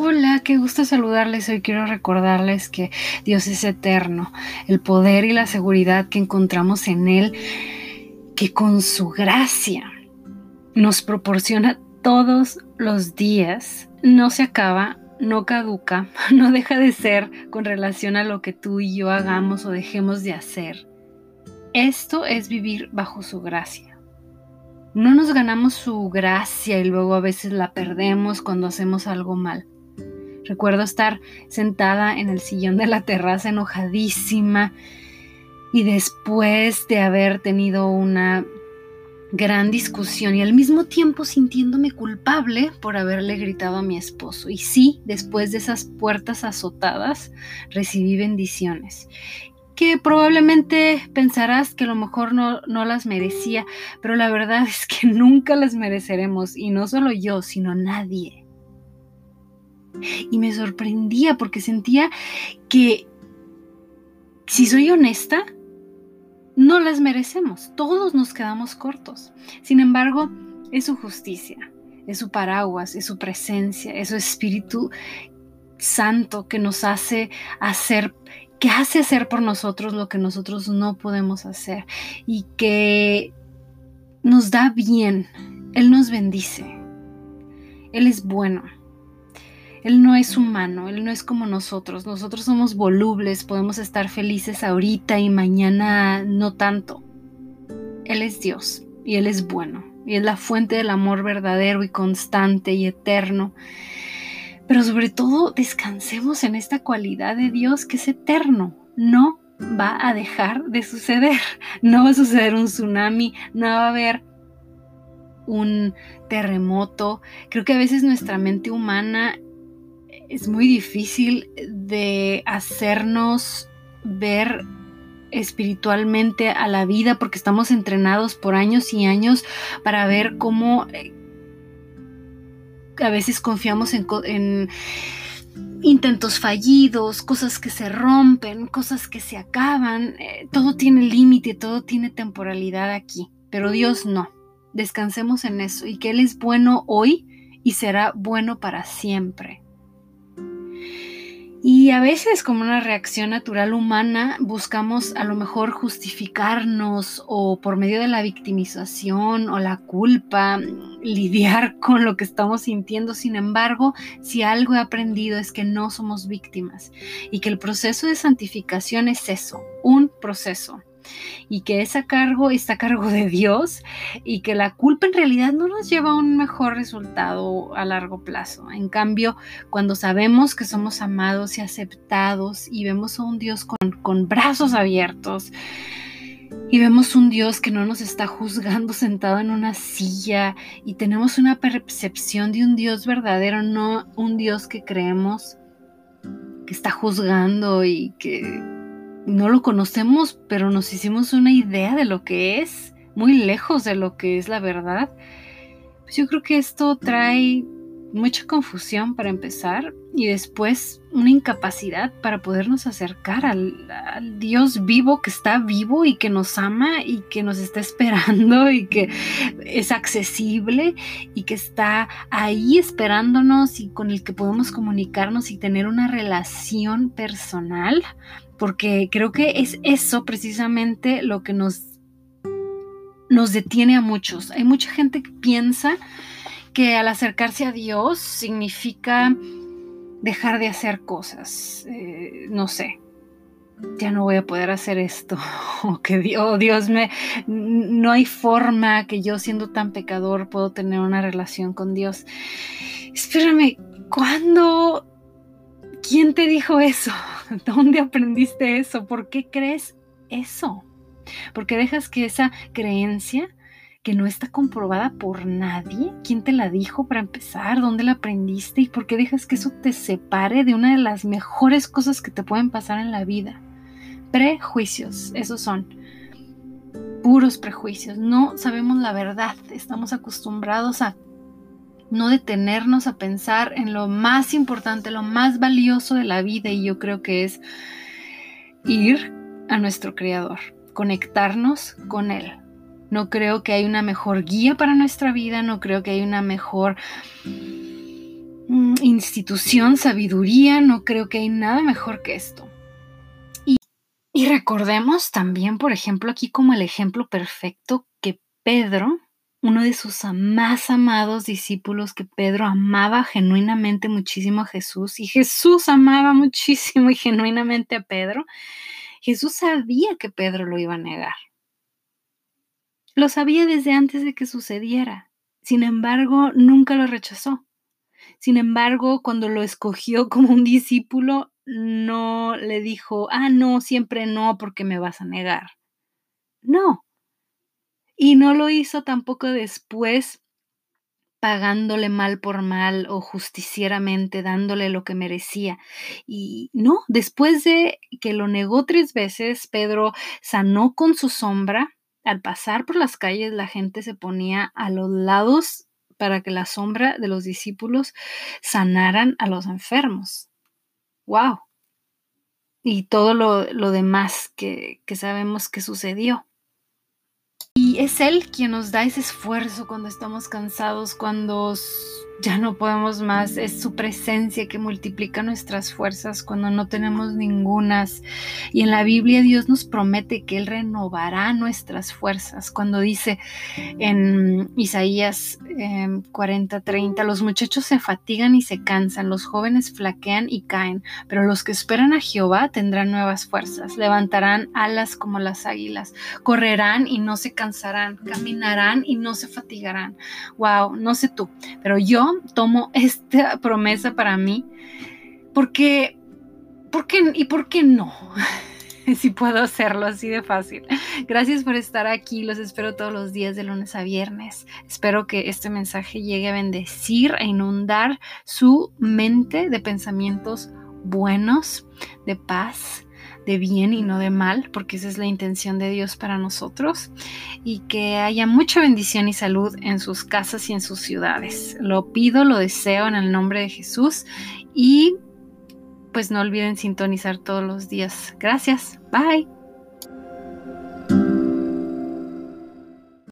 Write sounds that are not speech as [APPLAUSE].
Hola, qué gusto saludarles. Hoy quiero recordarles que Dios es eterno. El poder y la seguridad que encontramos en Él, que con su gracia nos proporciona todos los días, no se acaba, no caduca, [LAUGHS] no deja de ser con relación a lo que tú y yo hagamos o dejemos de hacer. Esto es vivir bajo su gracia. No nos ganamos su gracia y luego a veces la perdemos cuando hacemos algo mal. Recuerdo estar sentada en el sillón de la terraza enojadísima y después de haber tenido una gran discusión y al mismo tiempo sintiéndome culpable por haberle gritado a mi esposo. Y sí, después de esas puertas azotadas, recibí bendiciones que probablemente pensarás que a lo mejor no, no, las merecía, pero la verdad es que [LAUGHS] nunca las mereceremos, y no solo yo, sino nadie. Y me sorprendía porque sentía que, si soy honesta, no las merecemos, todos nos quedamos cortos. Sin embargo, es su justicia, es su paraguas, es su presencia, es su Espíritu Santo que nos hace hacer que hace hacer por nosotros lo que nosotros no podemos hacer y que nos da bien. Él nos bendice. Él es bueno. Él no es humano, Él no es como nosotros. Nosotros somos volubles, podemos estar felices ahorita y mañana no tanto. Él es Dios y Él es bueno y es la fuente del amor verdadero y constante y eterno. Pero sobre todo descansemos en esta cualidad de Dios que es eterno. No va a dejar de suceder. [LAUGHS] No va a suceder un tsunami, no va a haber un terremoto. Creo que a veces nuestra mente humana es muy difícil de hacernos ver espiritualmente a la vida porque estamos entrenados por años y años para ver cómo eh, a veces confiamos en, intentos fallidos, cosas que se rompen, cosas que se acaban. Eh, todo tiene límite, todo tiene temporalidad aquí, pero Dios no. Descansemos en eso y que Él es bueno hoy y será bueno para siempre. Y a veces como una reacción natural humana buscamos a lo mejor justificarnos o por medio de la victimización o la culpa lidiar [LAUGHS] con lo que estamos sintiendo. Sin embargo, si algo he aprendido es que no somos víctimas y que el proceso de santificación es eso, un proceso y que ese cargo está a cargo de Dios y que la culpa en realidad no nos lleva a un mejor resultado a largo plazo. En cambio, cuando sabemos que somos amados y aceptados y vemos a un Dios con, con brazos abiertos, y vemos un Dios que no nos está juzgando sentado en una silla y tenemos una percepción de un Dios verdadero, no un Dios que creemos que está juzgando y que no lo conocemos, pero nos hicimos una idea de lo que es, muy lejos de lo que es la verdad. Pues yo creo que esto trae mucha confusión para empezar y después una incapacidad para podernos acercar al, al, Dios vivo que está vivo y que nos ama y que nos está esperando [LAUGHS] y que es accesible y que está ahí esperándonos y con el que podemos comunicarnos y tener una relación personal porque creo que es eso precisamente lo que nos, nos detiene a muchos. Hay mucha gente que piensa que al acercarse a Dios significa dejar de hacer cosas. Eh, no sé, ya no voy a poder hacer esto. [LAUGHS] O que Dios, Dios me. No hay forma que yo, siendo tan pecador, puedo tener una relación con Dios. Espérame, ¿cuándo? ¿Quién te dijo eso? [LAUGHS] ¿Dónde aprendiste eso? ¿Por qué crees eso? Porque dejas que esa creencia que no está comprobada por nadie, ¿quién te la dijo para empezar? ¿Dónde la aprendiste? ¿Y por qué dejas que eso te separe de una de las mejores cosas que te pueden pasar en la vida? Prejuicios, esos son puros prejuicios. No sabemos la verdad, estamos acostumbrados a no detenernos a pensar en lo más importante, lo más valioso de la vida y yo creo que es ir a nuestro Creador, conectarnos con Él. No creo que hay una mejor guía para nuestra vida, no creo que hay una mejor mm, institución, sabiduría, no creo que hay nada mejor que esto. Y, y recordemos también, por ejemplo, aquí como el ejemplo perfecto que Pedro, uno de sus más amados discípulos, que Pedro amaba genuinamente muchísimo a Jesús y Jesús amaba muchísimo y genuinamente a Pedro, Jesús sabía que Pedro lo iba a negar. Lo sabía desde antes de que sucediera. Sin embargo, nunca lo rechazó. Sin embargo, cuando lo escogió como un discípulo, no le dijo, ah, no, siempre no, porque me vas a negar. No. Y no lo hizo tampoco después pagándole mal por mal o justicieramente dándole lo que merecía. Y no, después de que lo negó tres veces, Pedro sanó con su sombra. Al pasar por las calles, la gente se ponía a los lados para que la sombra de los discípulos sanaran a los enfermos. ¡Wow! Y todo lo, demás que, que sabemos que sucedió. Es Él quien nos da ese esfuerzo cuando estamos cansados, cuando ya no podemos más. Es su presencia que multiplica nuestras fuerzas cuando no tenemos ningunas. Y en la Biblia Dios nos promete que Él renovará nuestras fuerzas. Cuando dice en Isaías 40, 30, los muchachos se fatigan y se cansan, los jóvenes flaquean y caen, pero los que esperan a Jehová tendrán nuevas fuerzas, levantarán alas como las águilas, correrán y no se cansarán, caminarán y no se fatigarán. Wow, no sé tú, pero yo tomo [LAUGHS] esta promesa para mí porque, ¿por qué, ¿y por qué no? [LAUGHS] si puedo hacerlo así de fácil. Gracias por estar aquí. Los espero todos los días de lunes a viernes. Espero que este mensaje llegue a bendecir, a inundar su mente de pensamientos buenos, de paz, de bien y no de mal, porque esa es la intención de Dios para nosotros, y que haya mucha bendición y salud en sus casas y en sus ciudades. Lo pido, lo deseo en el nombre de Jesús y pues no olviden sintonizar todos los días. Gracias. Bye.